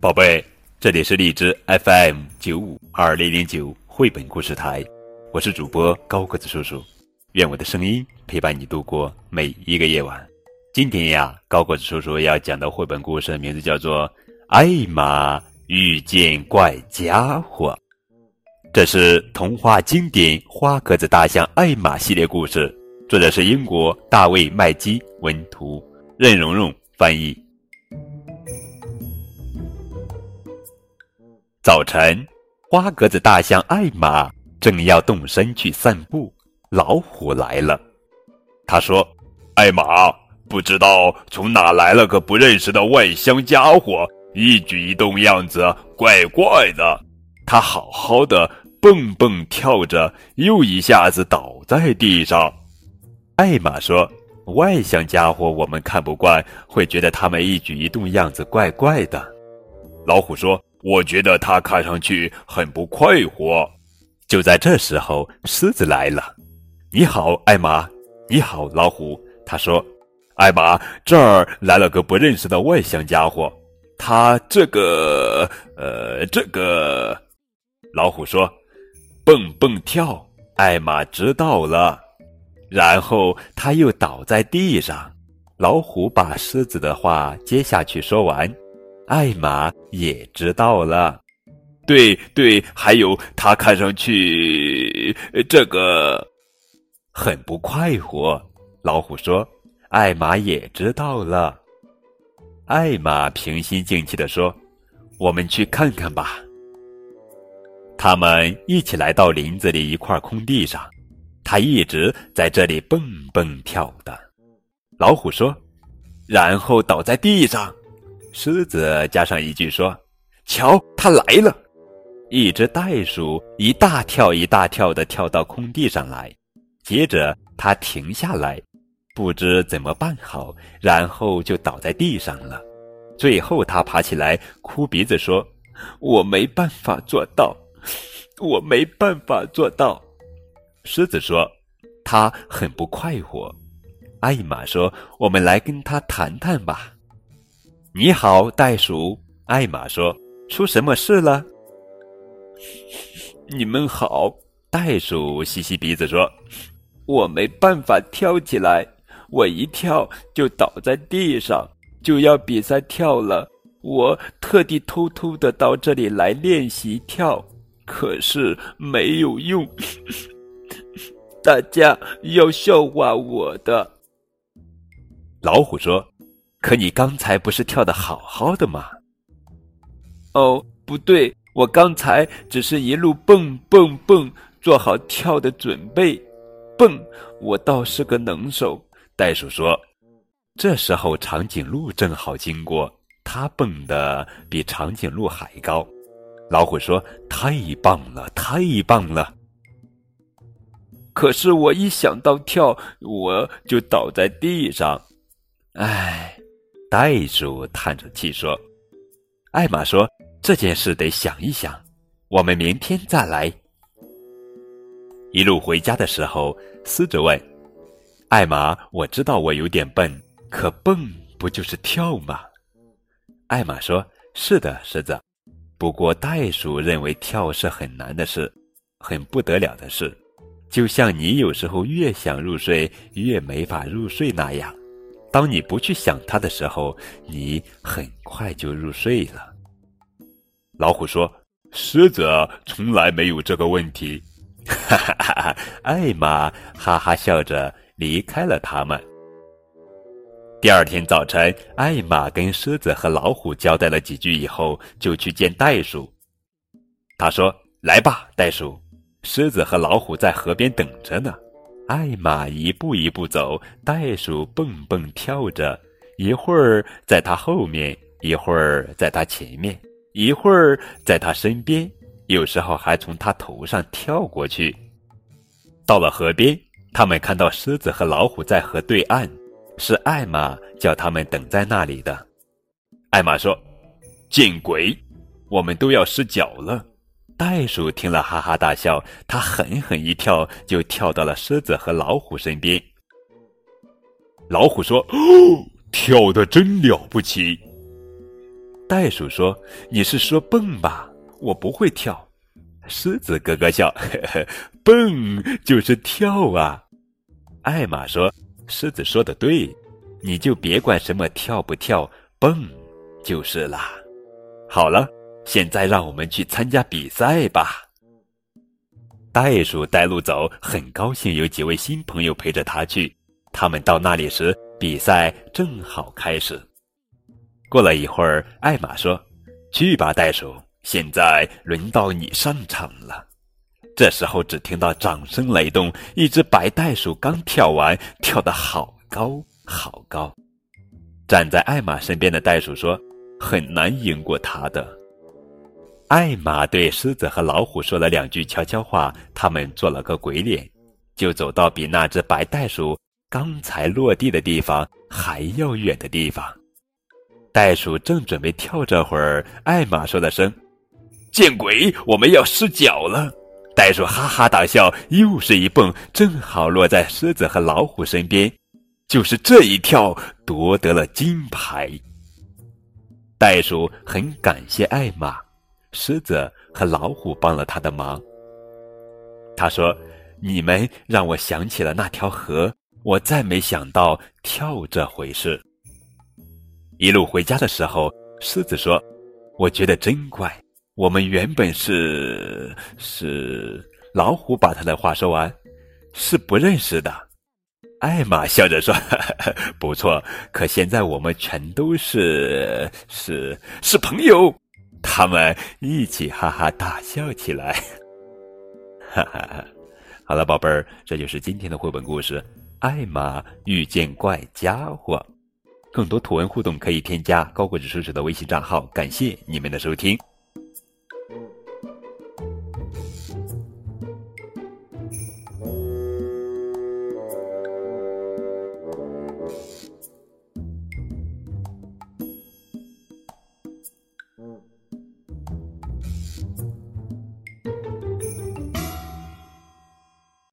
宝贝，这里是荔枝 FM 九五二零零九绘本故事台，我是主播高个子叔叔，愿我的声音陪伴你度过每一个夜晚。今天呀，高个子叔叔要讲的绘本故事名字叫做《艾玛遇见怪家伙》。这是童话经典《花格子大象艾玛》系列故事，作者是英国大卫·麦基，文图，任蓉蓉翻译。早晨，花格子大象艾玛正要动身去散步，老虎来了。他说：“艾玛，不知道从哪来了个不认识的外乡家伙，一举一动样子怪怪的。他好好的。”蹦蹦跳着，又一下子倒在地上。艾玛说：“外向家伙我们看不惯，会觉得他们一举一动样子怪怪的。”老虎说：“我觉得他看上去很不快活。”就在这时候，狮子来了。“你好，艾玛。”“你好，老虎。”他说：“艾玛，这儿来了个不认识的外向家伙。他这个……呃，这个……”老虎说。蹦蹦跳，艾玛知道了，然后他又倒在地上。老虎把狮子的话接下去说完，艾玛也知道了。对对，还有他看上去这个很不快活。老虎说，艾玛也知道了。艾玛平心静气地说：“我们去看看吧。”他们一起来到林子里一块空地上，他一直在这里蹦蹦跳的。老虎说：“然后倒在地上。”狮子加上一句说：“瞧，他来了。”一只袋鼠一大跳一大跳的跳到空地上来，接着它停下来，不知怎么办好，然后就倒在地上了。最后它爬起来，哭鼻子说：“我没办法做到。”我没办法做到，狮子说：“他很不快活。”艾玛说：“我们来跟他谈谈吧。”你好，袋鼠。艾玛说：“出什么事了？” 你们好，袋鼠吸吸鼻子说：“我没办法跳起来，我一跳就倒在地上，就要比赛跳了。我特地偷偷的到这里来练习跳。”可是没有用，大家要笑话我的。老虎说：“可你刚才不是跳的好好的吗？”哦，不对，我刚才只是一路蹦蹦蹦，做好跳的准备。蹦，我倒是个能手。袋鼠说：“这时候长颈鹿正好经过，它蹦的比长颈鹿还高。”老虎说：“太棒了，太棒了！可是我一想到跳，我就倒在地上。”唉，袋鼠叹着气说：“艾玛说这件事得想一想，我们明天再来。”一路回家的时候，狮子问：“艾玛，我知道我有点笨，可蹦不就是跳吗？”艾玛说：“是的，狮子。”不过，袋鼠认为跳是很难的事，很不得了的事，就像你有时候越想入睡越没法入睡那样。当你不去想它的时候，你很快就入睡了。老虎说：“狮子从来没有这个问题。”哈哈哈哈！艾玛哈哈笑着离开了他们。第二天早晨，艾玛跟狮子和老虎交代了几句以后，就去见袋鼠。他说：“来吧，袋鼠，狮子和老虎在河边等着呢。”艾玛一步一步走，袋鼠蹦蹦跳着，一会儿在他后面，一会儿在他前面，一会儿在他身边，有时候还从他头上跳过去。到了河边，他们看到狮子和老虎在河对岸。是艾玛叫他们等在那里的。艾玛说：“见鬼，我们都要失脚了。”袋鼠听了哈哈大笑，他狠狠一跳，就跳到了狮子和老虎身边。老虎说：“哦跳的真了不起。”袋鼠说：“你是说蹦吧？我不会跳。”狮子咯咯笑：“呵呵，蹦就是跳啊。”艾玛说：“狮子说的对，你就别管什么跳不跳，蹦就是啦。”好了，现在让我们去参加比赛吧。袋鼠带路走，很高兴有几位新朋友陪着他去。他们到那里时，比赛正好开始。过了一会儿，艾玛说：“去吧，袋鼠，现在轮到你上场了。”这时候，只听到掌声雷动。一只白袋鼠刚跳完，跳得好高好高。站在艾玛身边的袋鼠说：“很难赢过他的。”艾玛对狮子和老虎说了两句悄悄话，他们做了个鬼脸，就走到比那只白袋鼠刚才落地的地方还要远的地方。袋鼠正准备跳，这会儿艾玛说了声：“见鬼，我们要失脚了！”袋鼠哈哈大笑，又是一蹦，正好落在狮子和老虎身边。就是这一跳，夺得了金牌。袋鼠很感谢艾玛，狮子和老虎帮了他的忙。他说：“你们让我想起了那条河，我再没想到跳这回事。”一路回家的时候，狮子说：“我觉得真怪，我们原本是是……”老虎把他的话说完，是不认识的。艾玛笑着说：“ 不错，可现在我们全都是是是朋友。”他们一起哈哈大笑起来。哈哈哈！好了，宝贝儿，这就是今天的绘本故事《艾玛遇见怪家伙》。更多图文互动可以添加高果子叔叔的微信账号。感谢你们的收听。